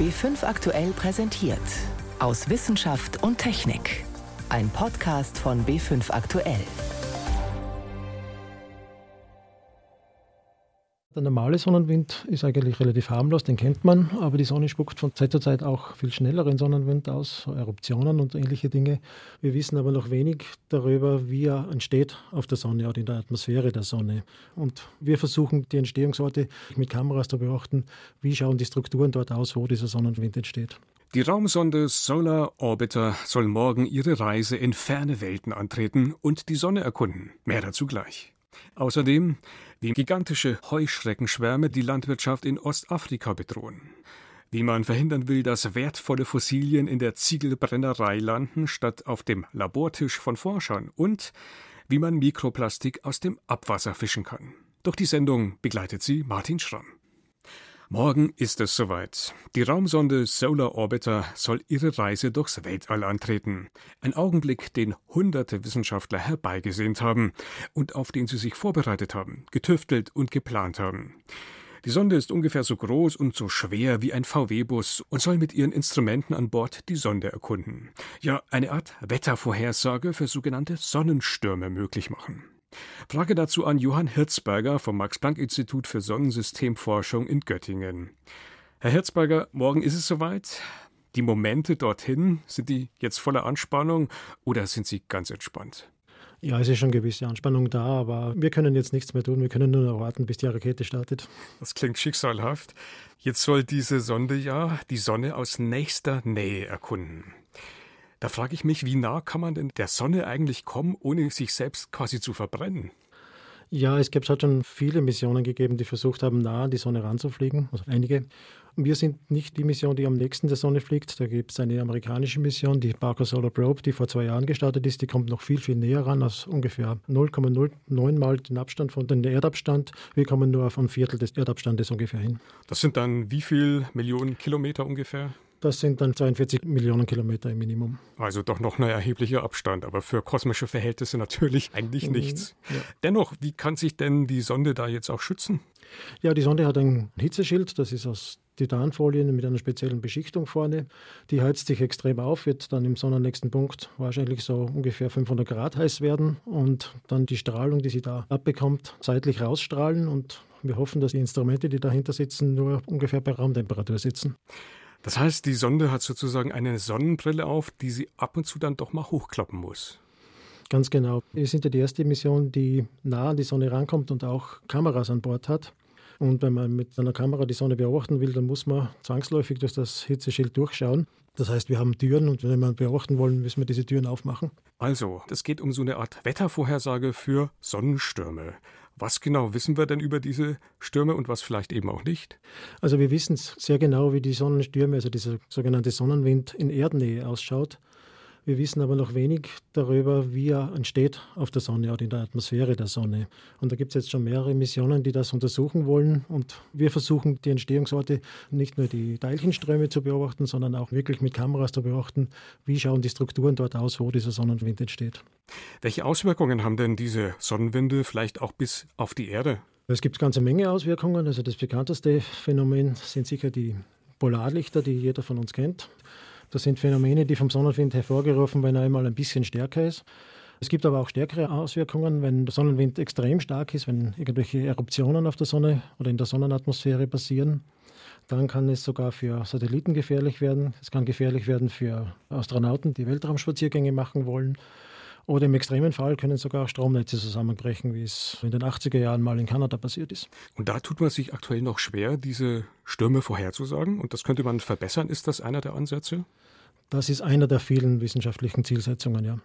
B5 aktuell präsentiert. Aus Wissenschaft und Technik. Ein Podcast von B5 aktuell. Der normale Sonnenwind ist eigentlich relativ harmlos, den kennt man, aber die Sonne spuckt von Zeit zu Zeit auch viel schnelleren Sonnenwind aus, Eruptionen und ähnliche Dinge. Wir wissen aber noch wenig darüber, wie er entsteht auf der Sonne oder in der Atmosphäre der Sonne. Und wir versuchen die Entstehungsorte mit Kameras zu beobachten, wie schauen die Strukturen dort aus, wo dieser Sonnenwind entsteht. Die Raumsonde Solar Orbiter soll morgen ihre Reise in ferne Welten antreten und die Sonne erkunden. Mehr dazu gleich. Außerdem, wie gigantische Heuschreckenschwärme die Landwirtschaft in Ostafrika bedrohen. Wie man verhindern will, dass wertvolle Fossilien in der Ziegelbrennerei landen, statt auf dem Labortisch von Forschern. Und wie man Mikroplastik aus dem Abwasser fischen kann. Durch die Sendung begleitet sie Martin Schramm. Morgen ist es soweit. Die Raumsonde Solar Orbiter soll ihre Reise durchs Weltall antreten. Ein Augenblick, den hunderte Wissenschaftler herbeigesehnt haben und auf den sie sich vorbereitet haben, getüftelt und geplant haben. Die Sonde ist ungefähr so groß und so schwer wie ein VW-Bus und soll mit ihren Instrumenten an Bord die Sonde erkunden. Ja, eine Art Wettervorhersage für sogenannte Sonnenstürme möglich machen. Frage dazu an Johann Hirzberger vom Max-Planck-Institut für Sonnensystemforschung in Göttingen. Herr Hirzberger, morgen ist es soweit. Die Momente dorthin, sind die jetzt voller Anspannung oder sind sie ganz entspannt? Ja, es ist schon gewisse Anspannung da, aber wir können jetzt nichts mehr tun. Wir können nur noch warten, bis die Rakete startet. Das klingt schicksalhaft. Jetzt soll diese Sonde ja die Sonne aus nächster Nähe erkunden. Da frage ich mich, wie nah kann man denn der Sonne eigentlich kommen, ohne sich selbst quasi zu verbrennen? Ja, es gibt halt schon viele Missionen gegeben, die versucht haben, nah an die Sonne ranzufliegen, also einige. Wir sind nicht die Mission, die am nächsten der Sonne fliegt. Da gibt es eine amerikanische Mission, die Parker Solar Probe, die vor zwei Jahren gestartet ist. Die kommt noch viel, viel näher ran, als ungefähr 0,09 mal den Abstand von dem Erdabstand. Wir kommen nur auf ein Viertel des Erdabstandes ungefähr hin. Das sind dann wie viele Millionen Kilometer ungefähr? Das sind dann 42 Millionen Kilometer im Minimum. Also doch noch ein erheblicher Abstand, aber für kosmische Verhältnisse natürlich eigentlich mhm, nichts. Ja. Dennoch, wie kann sich denn die Sonde da jetzt auch schützen? Ja, die Sonde hat ein Hitzeschild, das ist aus Titanfolien mit einer speziellen Beschichtung vorne. Die heizt sich extrem auf, wird dann im sonnennächsten Punkt wahrscheinlich so ungefähr 500 Grad heiß werden und dann die Strahlung, die sie da abbekommt, seitlich rausstrahlen und wir hoffen, dass die Instrumente, die dahinter sitzen, nur ungefähr bei Raumtemperatur sitzen. Das heißt, die Sonde hat sozusagen eine Sonnenbrille auf, die sie ab und zu dann doch mal hochklappen muss. Ganz genau. Wir sind ja die erste Mission, die nah an die Sonne rankommt und auch Kameras an Bord hat. Und wenn man mit einer Kamera die Sonne beobachten will, dann muss man zwangsläufig durch das Hitzeschild durchschauen. Das heißt, wir haben Türen und wenn wir beobachten wollen, müssen wir diese Türen aufmachen. Also, es geht um so eine Art Wettervorhersage für Sonnenstürme. Was genau wissen wir denn über diese Stürme und was vielleicht eben auch nicht? Also wir wissen sehr genau, wie die Sonnenstürme, also dieser sogenannte Sonnenwind in Erdnähe ausschaut. Wir wissen aber noch wenig darüber, wie er entsteht auf der Sonne oder in der Atmosphäre der Sonne. Und da gibt es jetzt schon mehrere Missionen, die das untersuchen wollen. Und wir versuchen, die Entstehungsorte nicht nur die Teilchenströme zu beobachten, sondern auch wirklich mit Kameras zu beobachten, wie schauen die Strukturen dort aus, wo dieser Sonnenwind entsteht. Welche Auswirkungen haben denn diese Sonnenwinde vielleicht auch bis auf die Erde? Es gibt eine ganze Menge Auswirkungen. Also das bekannteste Phänomen sind sicher die Polarlichter, die jeder von uns kennt. Das sind Phänomene, die vom Sonnenwind hervorgerufen, wenn er einmal ein bisschen stärker ist. Es gibt aber auch stärkere Auswirkungen, wenn der Sonnenwind extrem stark ist, wenn irgendwelche Eruptionen auf der Sonne oder in der Sonnenatmosphäre passieren. Dann kann es sogar für Satelliten gefährlich werden. Es kann gefährlich werden für Astronauten, die Weltraumspaziergänge machen wollen. Oder im extremen Fall können sogar Stromnetze zusammenbrechen, wie es in den 80er Jahren mal in Kanada passiert ist. Und da tut man sich aktuell noch schwer, diese Stürme vorherzusagen. Und das könnte man verbessern. Ist das einer der Ansätze? Das ist einer der vielen wissenschaftlichen Zielsetzungen, ja.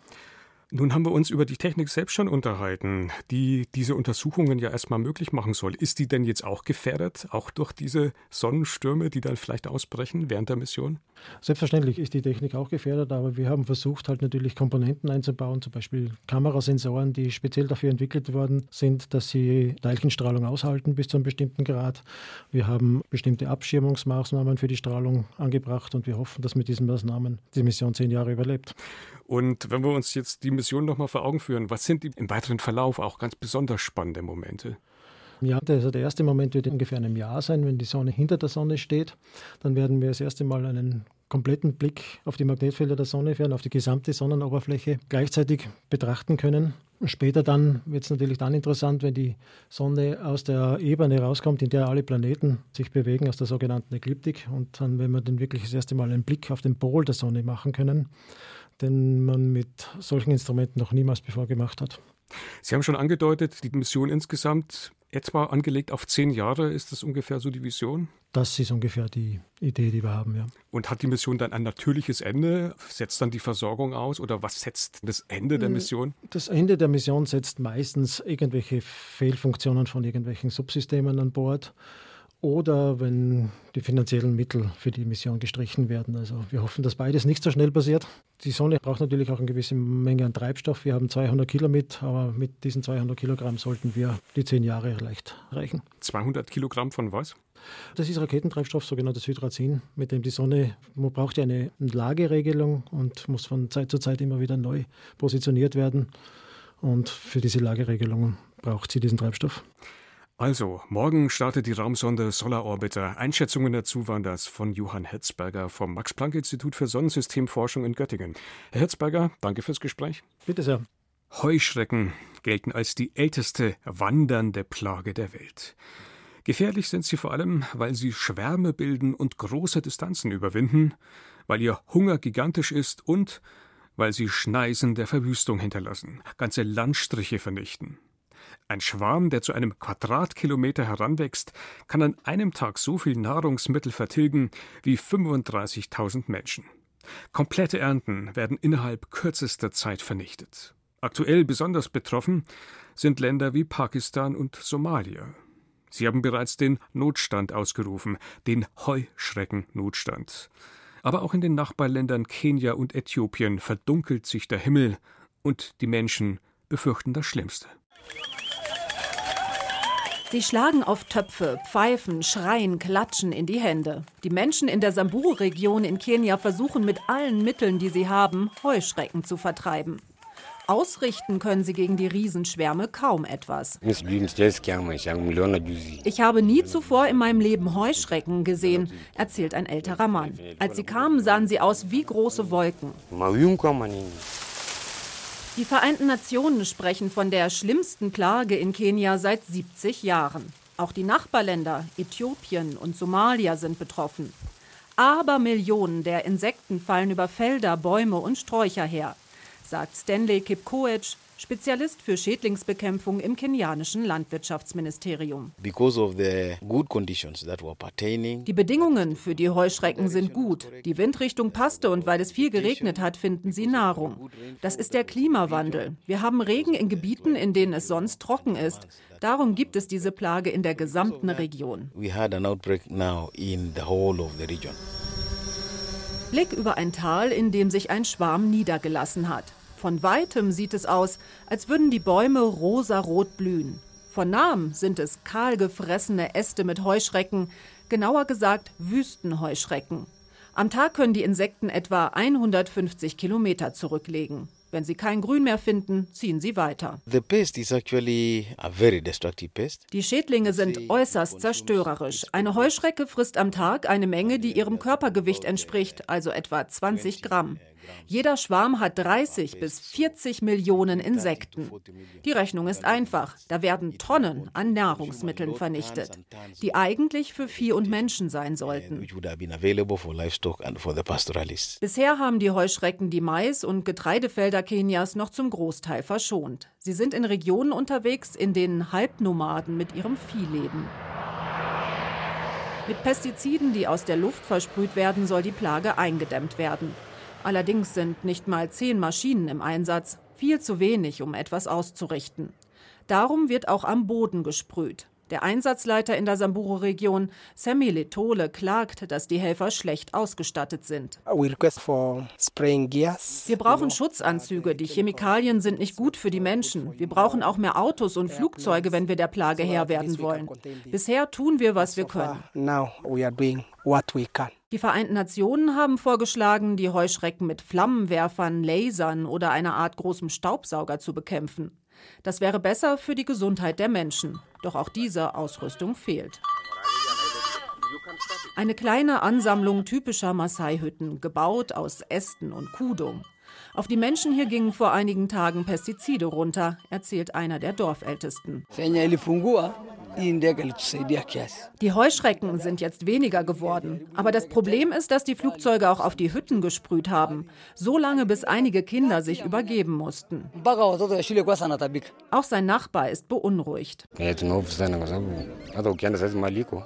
Nun haben wir uns über die Technik selbst schon unterhalten, die diese Untersuchungen ja erstmal möglich machen soll. Ist die denn jetzt auch gefährdet, auch durch diese Sonnenstürme, die dann vielleicht ausbrechen während der Mission? Selbstverständlich ist die Technik auch gefährdet, aber wir haben versucht, halt natürlich Komponenten einzubauen, zum Beispiel Kamerasensoren, die speziell dafür entwickelt worden sind, dass sie Teilchenstrahlung aushalten bis zu einem bestimmten Grad. Wir haben bestimmte Abschirmungsmaßnahmen für die Strahlung angebracht und wir hoffen, dass mit diesen Maßnahmen die Mission zehn Jahre überlebt. Und wenn wir uns jetzt die Mission nochmal vor Augen führen, was sind die im weiteren Verlauf auch ganz besonders spannende Momente? Ja, also der erste Moment wird ungefähr in einem Jahr sein, wenn die Sonne hinter der Sonne steht. Dann werden wir das erste Mal einen kompletten Blick auf die Magnetfelder der Sonne fern, auf die gesamte Sonnenoberfläche gleichzeitig betrachten können. Später dann wird es natürlich dann interessant, wenn die Sonne aus der Ebene rauskommt, in der alle Planeten sich bewegen, aus der sogenannten Ekliptik. Und dann, wenn wir dann wirklich das erste Mal einen Blick auf den Pol der Sonne machen können, den man mit solchen Instrumenten noch niemals bevor gemacht hat. Sie haben schon angedeutet, die Mission insgesamt etwa angelegt auf zehn Jahre. Ist das ungefähr so die Vision? Das ist ungefähr die Idee, die wir haben, ja. Und hat die Mission dann ein natürliches Ende? Setzt dann die Versorgung aus oder was setzt das Ende der hm, Mission? Das Ende der Mission setzt meistens irgendwelche Fehlfunktionen von irgendwelchen Subsystemen an Bord oder wenn die finanziellen Mittel für die Mission gestrichen werden. Also wir hoffen, dass beides nicht so schnell passiert. Die Sonne braucht natürlich auch eine gewisse Menge an Treibstoff. Wir haben 200 Kilo mit, aber mit diesen 200 Kilogramm sollten wir die zehn Jahre leicht reichen. 200 Kilogramm von was? Das ist Raketentreibstoff, sogenanntes Hydrazin, mit dem die Sonne, man braucht ja eine Lageregelung und muss von Zeit zu Zeit immer wieder neu positioniert werden. Und für diese Lageregelung braucht sie diesen Treibstoff. Also, morgen startet die Raumsonde Solar Orbiter. Einschätzungen dazu waren das von Johann Herzberger vom Max-Planck-Institut für Sonnensystemforschung in Göttingen. Herr Herzberger, danke fürs Gespräch. Bitte sehr. Heuschrecken gelten als die älteste wandernde Plage der Welt. Gefährlich sind sie vor allem, weil sie Schwärme bilden und große Distanzen überwinden, weil ihr Hunger gigantisch ist und weil sie Schneisen der Verwüstung hinterlassen, ganze Landstriche vernichten. Ein Schwarm, der zu einem Quadratkilometer heranwächst, kann an einem Tag so viel Nahrungsmittel vertilgen wie 35.000 Menschen. Komplette Ernten werden innerhalb kürzester Zeit vernichtet. Aktuell besonders betroffen sind Länder wie Pakistan und Somalia. Sie haben bereits den Notstand ausgerufen, den Heuschreckennotstand. Aber auch in den Nachbarländern Kenia und Äthiopien verdunkelt sich der Himmel und die Menschen befürchten das Schlimmste. Sie schlagen auf Töpfe, pfeifen, schreien, klatschen in die Hände. Die Menschen in der Samburu-Region in Kenia versuchen mit allen Mitteln, die sie haben, Heuschrecken zu vertreiben. Ausrichten können sie gegen die Riesenschwärme kaum etwas. Ich habe nie zuvor in meinem Leben Heuschrecken gesehen, erzählt ein älterer Mann. Als sie kamen, sahen sie aus wie große Wolken. Die Vereinten Nationen sprechen von der schlimmsten Plage in Kenia seit 70 Jahren. Auch die Nachbarländer Äthiopien und Somalia sind betroffen. Aber Millionen der Insekten fallen über Felder, Bäume und Sträucher her, sagt Stanley Kipkoech, Spezialist für Schädlingsbekämpfung im kenianischen Landwirtschaftsministerium. Die Bedingungen für die Heuschrecken sind gut. Die Windrichtung passte und weil es viel geregnet hat, finden sie Nahrung. Das ist der Klimawandel. Wir haben Regen in Gebieten, in denen es sonst trocken ist. Darum gibt es diese Plage in der gesamten Region. Blick über ein Tal, in dem sich ein Schwarm niedergelassen hat. Von weitem sieht es aus, als würden die Bäume rosarot blühen. Von nahem sind es kahlgefressene Äste mit Heuschrecken, genauer gesagt Wüstenheuschrecken. Am Tag können die Insekten etwa 150 Kilometer zurücklegen. Wenn sie kein Grün mehr finden, ziehen sie weiter. Die Schädlinge sind äußerst zerstörerisch. Eine Heuschrecke frisst am Tag eine Menge, die ihrem Körpergewicht entspricht, also etwa 20 Gramm. Jeder Schwarm hat 30 bis 40 Millionen Insekten. Die Rechnung ist einfach. Da werden Tonnen an Nahrungsmitteln vernichtet, die eigentlich für Vieh und Menschen sein sollten. Bisher haben die Heuschrecken die Mais- und Getreidefelder Kenias noch zum Großteil verschont. Sie sind in Regionen unterwegs, in denen Halbnomaden mit ihrem Vieh leben. Mit Pestiziden, die aus der Luft versprüht werden, soll die Plage eingedämmt werden. Allerdings sind nicht mal zehn Maschinen im Einsatz, viel zu wenig, um etwas auszurichten. Darum wird auch am Boden gesprüht. Der Einsatzleiter in der Samburu-Region, Sammy Letole, klagt, dass die Helfer schlecht ausgestattet sind. Wir brauchen Schutzanzüge. Die Chemikalien sind nicht gut für die Menschen. Wir brauchen auch mehr Autos und Flugzeuge, wenn wir der Plage Herr werden wollen. Bisher tun wir, was wir können. Die Vereinten Nationen haben vorgeschlagen, die Heuschrecken mit Flammenwerfern, Lasern oder einer Art großem Staubsauger zu bekämpfen. Das wäre besser für die Gesundheit der Menschen. Doch auch diese Ausrüstung fehlt. Eine kleine Ansammlung typischer Maasai-Hütten, gebaut aus Ästen und Kudung. Auf die Menschen hier gingen vor einigen Tagen Pestizide runter, erzählt einer der Dorfältesten. Die Heuschrecken sind jetzt weniger geworden. Aber das Problem ist, dass die Flugzeuge auch auf die Hütten gesprüht haben. So lange, bis einige Kinder sich übergeben mussten. Auch sein Nachbar ist beunruhigt.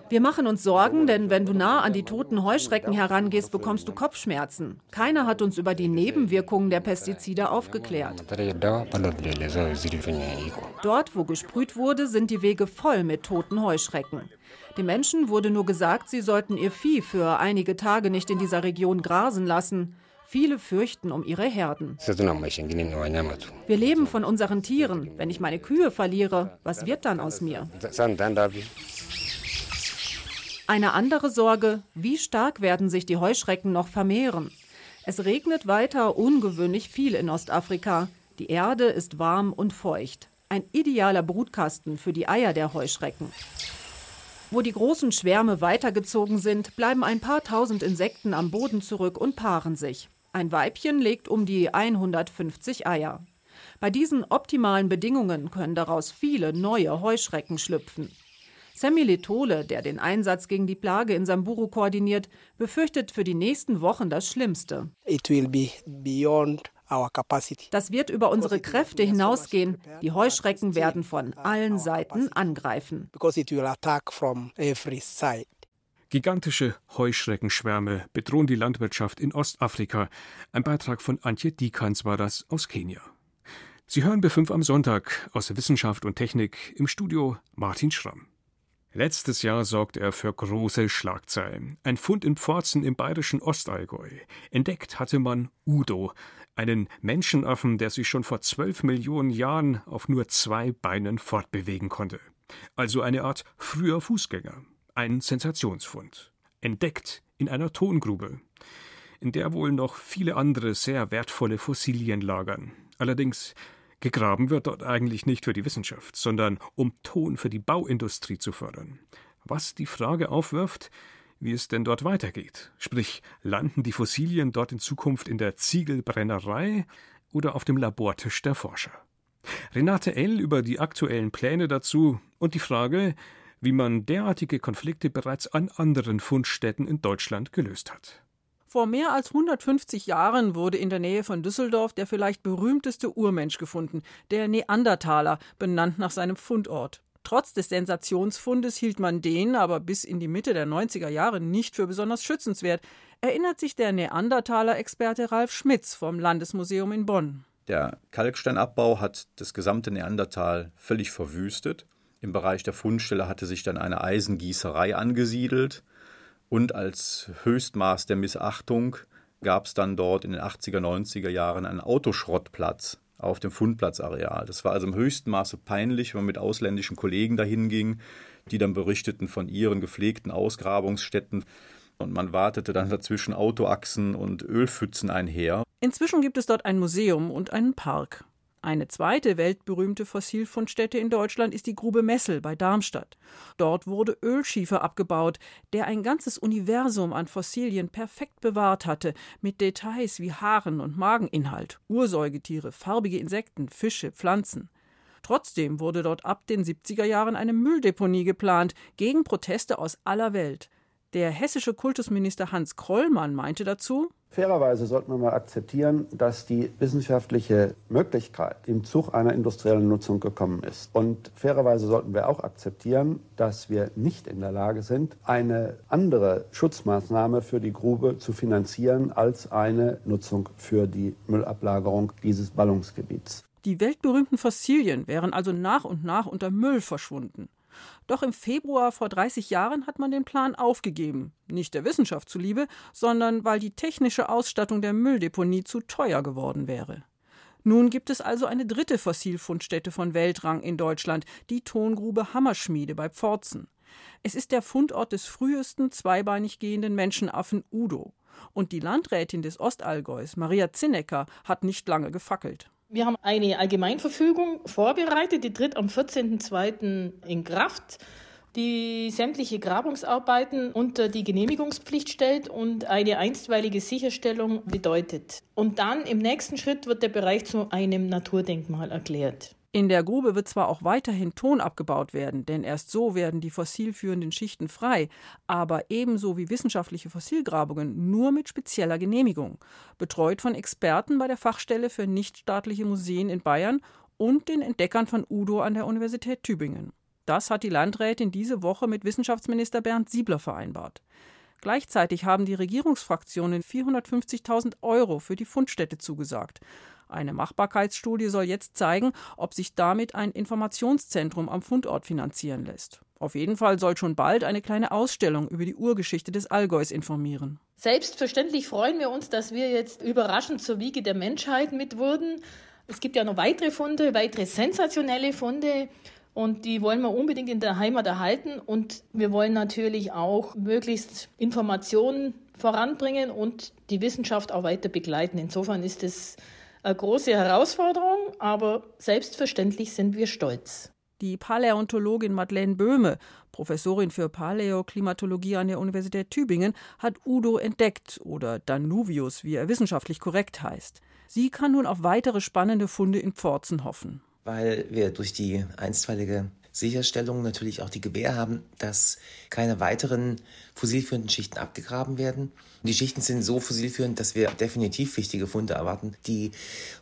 Wir machen uns Sorgen, denn wenn du nah an die toten Heuschrecken herangehst, bekommst du Kopfschmerzen. Keiner hat uns über die Nebenwirkungen der Pestizide aufgeklärt. Dort, wo gesprüht wurde, sind die Wege voll mit toten Heuschrecken. Den Menschen wurde nur gesagt, sie sollten ihr Vieh für einige Tage nicht in dieser Region grasen lassen. Viele fürchten um ihre Herden. Wir leben von unseren Tieren. Wenn ich meine Kühe verliere, was wird dann aus mir? Eine andere Sorge, wie stark werden sich die Heuschrecken noch vermehren? Es regnet weiter ungewöhnlich viel in Ostafrika. Die Erde ist warm und feucht. Ein idealer Brutkasten für die Eier der Heuschrecken. Wo die großen Schwärme weitergezogen sind, bleiben ein paar tausend Insekten am Boden zurück und paaren sich. Ein Weibchen legt um die 150 Eier. Bei diesen optimalen Bedingungen können daraus viele neue Heuschrecken schlüpfen. Sammy Letole, der den Einsatz gegen die Plage in Samburu koordiniert, befürchtet für die nächsten Wochen das Schlimmste. Das wird über unsere Kräfte hinausgehen. Die Heuschrecken werden von allen Seiten angreifen. Gigantische Heuschreckenschwärme bedrohen die Landwirtschaft in Ostafrika. Ein Beitrag von Antje Dikans war das aus Kenia. Sie hören B5 am Sonntag aus Wissenschaft und Technik im Studio Martin Schramm. Letztes Jahr sorgte er für große Schlagzeilen. Ein Fund in Pforzen im bayerischen Ostallgäu. Entdeckt hatte man Udo, einen Menschenaffen, der sich schon vor zwölf Millionen Jahren auf nur zwei Beinen fortbewegen konnte. Also eine Art früher Fußgänger. Ein Sensationsfund. Entdeckt in einer Tongrube, in der wohl noch viele andere sehr wertvolle Fossilien lagern. Allerdings gegraben wird dort eigentlich nicht für die Wissenschaft, sondern um Ton für die Bauindustrie zu fördern. Was die Frage aufwirft, wie es denn dort weitergeht. Sprich, landen die Fossilien dort in Zukunft in der Ziegelbrennerei oder auf dem Labortisch der Forscher? Renate L. über die aktuellen Pläne dazu und die Frage, wie man derartige Konflikte bereits an anderen Fundstätten in Deutschland gelöst hat. Vor mehr als 150 Jahren wurde in der Nähe von Düsseldorf der vielleicht berühmteste Urmensch gefunden, der Neandertaler, benannt nach seinem Fundort. Trotz des Sensationsfundes hielt man den aber bis in die Mitte der 90er Jahre nicht für besonders schützenswert, erinnert sich der Neandertaler-Experte Ralf Schmitz vom Landesmuseum in Bonn. Der Kalksteinabbau hat das gesamte Neandertal völlig verwüstet. Im Bereich der Fundstelle hatte sich dann eine Eisengießerei angesiedelt. Und als Höchstmaß der Missachtung gab es dann dort in den 80er, 90er Jahren einen Autoschrottplatz auf dem Fundplatzareal. Das war also im höchsten Maße peinlich, wenn man mit ausländischen Kollegen dahin ging, die dann berichteten von ihren gepflegten Ausgrabungsstätten. Und man wartete dann dazwischen Autoachsen und Ölpfützen einher. Inzwischen gibt es dort ein Museum und einen Park. Eine zweite weltberühmte Fossilfundstätte in Deutschland ist die Grube Messel bei Darmstadt. Dort wurde Ölschiefer abgebaut, der ein ganzes Universum an Fossilien perfekt bewahrt hatte, mit Details wie Haaren und Mageninhalt, Ursäugetiere, farbige Insekten, Fische, Pflanzen. Trotzdem wurde dort ab den 70er Jahren eine Mülldeponie geplant, gegen Proteste aus aller Welt. Der hessische Kultusminister Hans Krollmann meinte dazu, Fairerweise sollten wir mal akzeptieren, dass die wissenschaftliche Möglichkeit im Zug einer industriellen Nutzung gekommen ist. Und fairerweise sollten wir auch akzeptieren, dass wir nicht in der Lage sind, eine andere Schutzmaßnahme für die Grube zu finanzieren als eine Nutzung für die Müllablagerung dieses Ballungsgebiets. Die weltberühmten Fossilien wären also nach und nach unter Müll verschwunden. Doch im Februar vor 30 Jahren hat man den Plan aufgegeben. Nicht der Wissenschaft zuliebe, sondern weil die technische Ausstattung der Mülldeponie zu teuer geworden wäre. Nun gibt es also eine dritte Fossilfundstätte von Weltrang in Deutschland, die Tongrube Hammerschmiede bei Pforzen. Es ist der Fundort des frühesten zweibeinig gehenden Menschenaffen Udo. Und die Landrätin des Ostallgäus, Maria Zinnecker, hat nicht lange gefackelt. Wir haben eine Allgemeinverfügung vorbereitet, die tritt am 14.02. in Kraft die sämtliche Grabungsarbeiten unter die Genehmigungspflicht stellt und eine einstweilige Sicherstellung bedeutet. Und dann im nächsten Schritt wird der Bereich zu einem Naturdenkmal erklärt. In der Grube wird zwar auch weiterhin Ton abgebaut werden, denn erst so werden die fossilführenden Schichten frei, aber ebenso wie wissenschaftliche Fossilgrabungen nur mit spezieller Genehmigung, betreut von Experten bei der Fachstelle für nichtstaatliche Museen in Bayern und den Entdeckern von Udo an der Universität Tübingen. Das hat die Landrätin diese Woche mit Wissenschaftsminister Bernd Siebler vereinbart. Gleichzeitig haben die Regierungsfraktionen 450.000 Euro für die Fundstätte zugesagt. Eine Machbarkeitsstudie soll jetzt zeigen, ob sich damit ein Informationszentrum am Fundort finanzieren lässt. Auf jeden Fall soll schon bald eine kleine Ausstellung über die Urgeschichte des Allgäus informieren. Selbstverständlich freuen wir uns, dass wir jetzt überraschend zur Wiege der Menschheit mit wurden. Es gibt ja noch weitere Funde, weitere sensationelle Funde. Und die wollen wir unbedingt in der Heimat erhalten. Und wir wollen natürlich auch möglichst Informationen voranbringen und die Wissenschaft auch weiter begleiten. Insofern ist es eine große Herausforderung, aber selbstverständlich sind wir stolz. Die Paläontologin Madeleine Böhme, Professorin für Paläoklimatologie an der Universität Tübingen, hat Udo entdeckt oder Danuvius, wie er wissenschaftlich korrekt heißt. Sie kann nun auf weitere spannende Funde in Pforzen hoffen. Weil wir durch die einstweilige Sicherstellung natürlich auch die Gewähr haben, dass keine weiteren fossilführenden Schichten abgegraben werden. Die Schichten sind so fossilführend, dass wir definitiv wichtige Funde erwarten. Die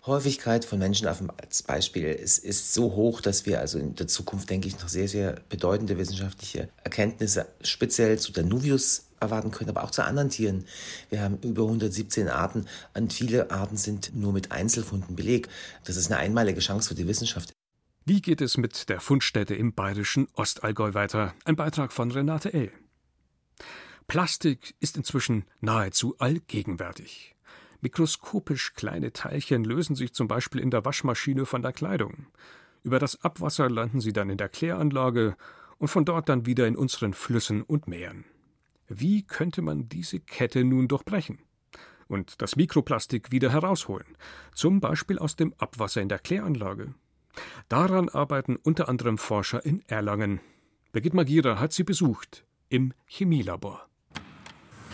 Häufigkeit von Menschenaffen als Beispiel ist, ist so hoch, dass wir also in der Zukunft, denke ich, noch sehr, sehr bedeutende wissenschaftliche Erkenntnisse speziell zu Danuvius erwarten können, aber auch zu anderen Tieren. Wir haben über 117 Arten und viele Arten sind nur mit Einzelfunden belegt. Das ist eine einmalige Chance für die Wissenschaft. Wie geht es mit der Fundstätte im bayerischen Ostallgäu weiter? Ein Beitrag von Renate L. Plastik ist inzwischen nahezu allgegenwärtig. Mikroskopisch kleine Teilchen lösen sich zum Beispiel in der Waschmaschine von der Kleidung. Über das Abwasser landen sie dann in der Kläranlage und von dort dann wieder in unseren Flüssen und Meeren. Wie könnte man diese Kette nun durchbrechen? Und das Mikroplastik wieder herausholen, zum Beispiel aus dem Abwasser in der Kläranlage Daran arbeiten unter anderem Forscher in Erlangen. Birgit Magira hat sie besucht im Chemielabor.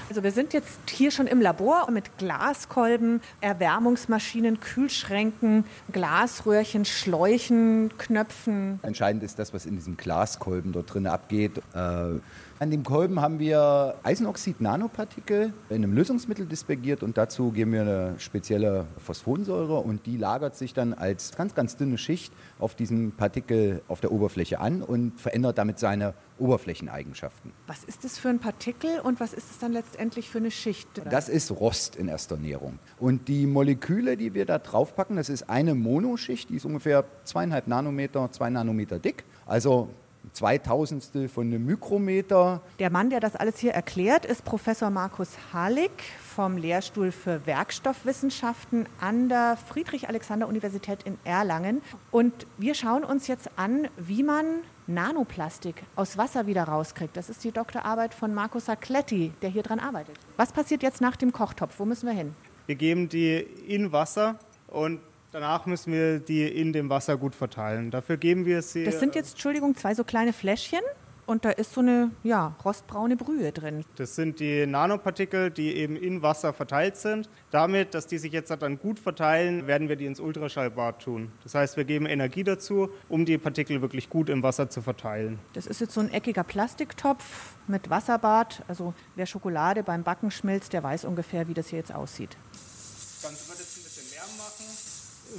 Also wir sind jetzt hier schon im Labor mit Glaskolben, Erwärmungsmaschinen, Kühlschränken, Glasröhrchen, Schläuchen, Knöpfen. Entscheidend ist das, was in diesem Glaskolben dort drin abgeht. Äh, an dem Kolben haben wir Eisenoxid-Nanopartikel in einem Lösungsmittel dispergiert und dazu geben wir eine spezielle Phosphonsäure und die lagert sich dann als ganz, ganz dünne Schicht auf diesem Partikel auf der Oberfläche an und verändert damit seine Oberflächeneigenschaften. Was ist das für ein Partikel und was ist es dann letztendlich für eine Schicht? Oder? Das ist Rost in erster Näherung. Und die Moleküle, die wir da draufpacken, das ist eine Monoschicht, die ist ungefähr zweieinhalb Nanometer, zwei Nanometer dick. Also Zweitausendstel von einem Mikrometer. Der Mann, der das alles hier erklärt, ist Professor Markus Halik vom Lehrstuhl für Werkstoffwissenschaften an der Friedrich-Alexander-Universität in Erlangen. Und wir schauen uns jetzt an, wie man Nanoplastik aus Wasser wieder rauskriegt. Das ist die Doktorarbeit von Markus Sacletti, der hier dran arbeitet. Was passiert jetzt nach dem Kochtopf? Wo müssen wir hin? Wir geben die in Wasser und Danach müssen wir die in dem Wasser gut verteilen. Dafür geben wir sie. Das sind jetzt, Entschuldigung, zwei so kleine Fläschchen und da ist so eine ja, rostbraune Brühe drin. Das sind die Nanopartikel, die eben in Wasser verteilt sind. Damit, dass die sich jetzt dann gut verteilen, werden wir die ins Ultraschallbad tun. Das heißt, wir geben Energie dazu, um die Partikel wirklich gut im Wasser zu verteilen. Das ist jetzt so ein eckiger Plastiktopf mit Wasserbad. Also wer Schokolade beim Backen schmilzt, der weiß ungefähr, wie das hier jetzt aussieht. Das Ganze wird jetzt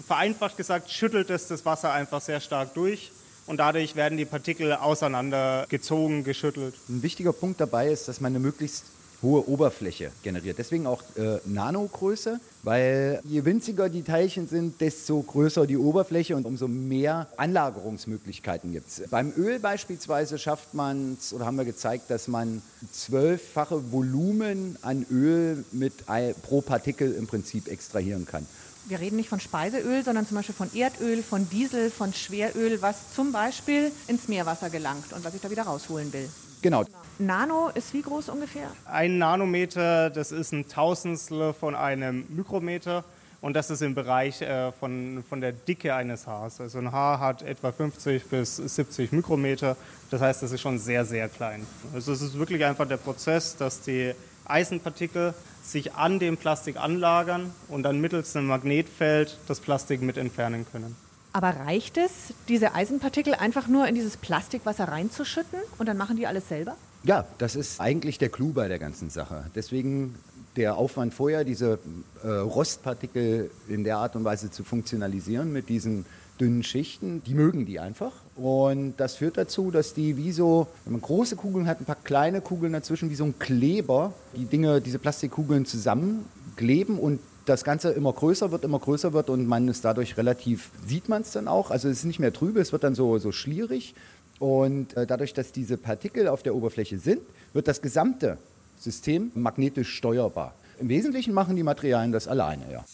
vereinfacht gesagt, schüttelt es das Wasser einfach sehr stark durch und dadurch werden die Partikel auseinandergezogen, geschüttelt. Ein wichtiger Punkt dabei ist, dass man eine möglichst hohe Oberfläche generiert. Deswegen auch äh, Nanogröße, weil je winziger die Teilchen sind, desto größer die Oberfläche und umso mehr Anlagerungsmöglichkeiten gibt es. Beim Öl beispielsweise schafft man es, oder haben wir gezeigt, dass man zwölffache Volumen an Öl mit pro Partikel im Prinzip extrahieren kann wir reden nicht von Speiseöl, sondern zum Beispiel von Erdöl, von Diesel, von Schweröl, was zum Beispiel ins Meerwasser gelangt und was ich da wieder rausholen will. Genau. Nano ist wie groß ungefähr? Ein Nanometer, das ist ein Tausendstel von einem Mikrometer. und das ist im Bereich äh, von, von der Dicke eines Haars. Also ein Haar hat etwa 50 bis 70 Mikrometer, das heißt, das ist schon sehr, sehr klein. Also es ist wirklich einfach der Prozess, dass die Eisenpartikel sich an dem Plastik anlagern und dann mittels einem Magnetfeld das Plastik mit entfernen können. Aber reicht es, diese Eisenpartikel einfach nur in dieses Plastikwasser reinzuschütten und dann machen die alles selber? Ja, das ist eigentlich der Clou bei der ganzen Sache. Deswegen der Aufwand vorher, diese äh, Rostpartikel in der Art und Weise zu funktionalisieren mit diesen dünnen Schichten, die mögen die einfach. Und das führt dazu, dass die wie so, wenn man große Kugeln hat, ein paar kleine Kugeln dazwischen, wie so ein Kleber, die Dinge, diese Plastikkugeln zusammenkleben und das Ganze immer größer wird, immer größer wird und man ist dadurch relativ, sieht man es dann auch, also es ist nicht mehr trübe, es wird dann so, so schlierig und äh, dadurch, dass diese Partikel auf der Oberfläche sind, wird das gesamte System magnetisch steuerbar. Im Wesentlichen machen die Materialien das alleine, ja.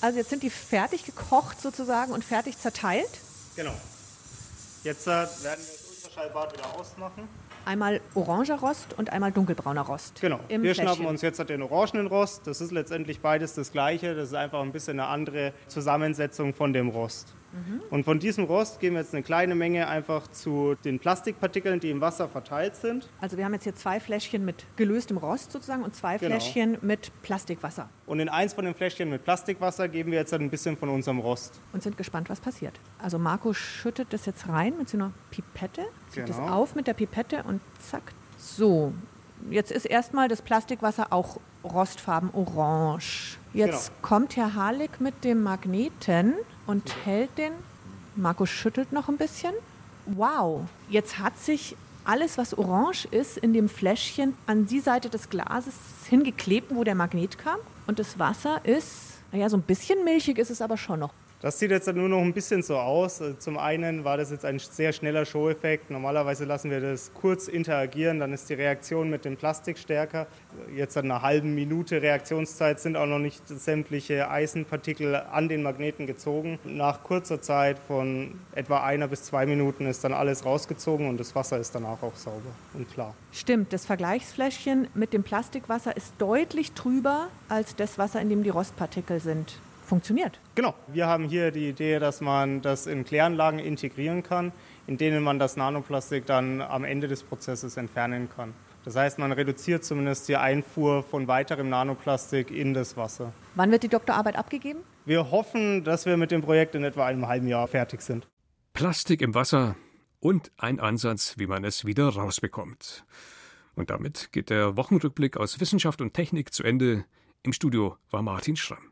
Also jetzt sind die fertig gekocht sozusagen und fertig zerteilt? Genau. Jetzt äh, werden wir das Ultraschallbad wieder ausmachen. Einmal oranger Rost und einmal dunkelbrauner Rost. Genau. wir Fläschchen. schnappen uns jetzt den orangenen Rost. Das ist letztendlich beides das gleiche. Das ist einfach ein bisschen eine andere Zusammensetzung von dem Rost. Mhm. Und von diesem Rost geben wir jetzt eine kleine Menge einfach zu den Plastikpartikeln, die im Wasser verteilt sind. Also wir haben jetzt hier zwei Fläschchen mit gelöstem Rost sozusagen und zwei genau. Fläschchen mit Plastikwasser. Und in eins von den Fläschchen mit Plastikwasser geben wir jetzt ein bisschen von unserem Rost. Und sind gespannt, was passiert. Also Marco schüttet das jetzt rein mit so einer Pipette, zieht genau. das auf mit der Pipette und zack. So, jetzt ist erstmal das Plastikwasser auch rostfarben orange. Jetzt genau. kommt Herr Harlik mit dem Magneten und hält den. Markus schüttelt noch ein bisschen. Wow, jetzt hat sich alles, was orange ist, in dem Fläschchen an die Seite des Glases hingeklebt, wo der Magnet kam. Und das Wasser ist, naja, so ein bisschen milchig ist es aber schon noch. Das sieht jetzt nur noch ein bisschen so aus. Zum einen war das jetzt ein sehr schneller Show-Effekt. Normalerweise lassen wir das kurz interagieren, dann ist die Reaktion mit dem Plastik stärker. Jetzt an einer halben Minute Reaktionszeit sind auch noch nicht sämtliche Eisenpartikel an den Magneten gezogen. Nach kurzer Zeit von etwa einer bis zwei Minuten ist dann alles rausgezogen und das Wasser ist danach auch sauber und klar. Stimmt, das Vergleichsfläschchen mit dem Plastikwasser ist deutlich trüber als das Wasser, in dem die Rostpartikel sind funktioniert. Genau. Wir haben hier die Idee, dass man das in Kläranlagen integrieren kann, in denen man das Nanoplastik dann am Ende des Prozesses entfernen kann. Das heißt, man reduziert zumindest die Einfuhr von weiterem Nanoplastik in das Wasser. Wann wird die Doktorarbeit abgegeben? Wir hoffen, dass wir mit dem Projekt in etwa einem halben Jahr fertig sind. Plastik im Wasser und ein Ansatz, wie man es wieder rausbekommt. Und damit geht der Wochenrückblick aus Wissenschaft und Technik zu Ende. Im Studio war Martin Schramm.